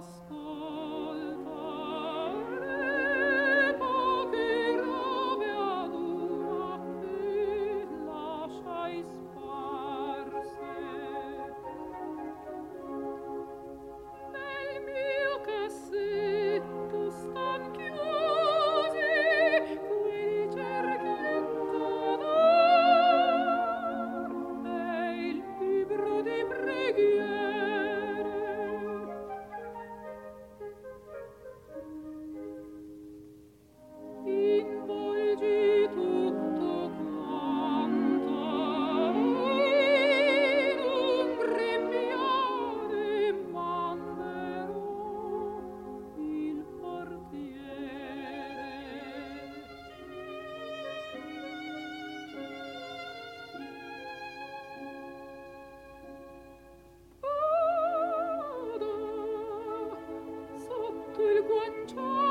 lost. Oh.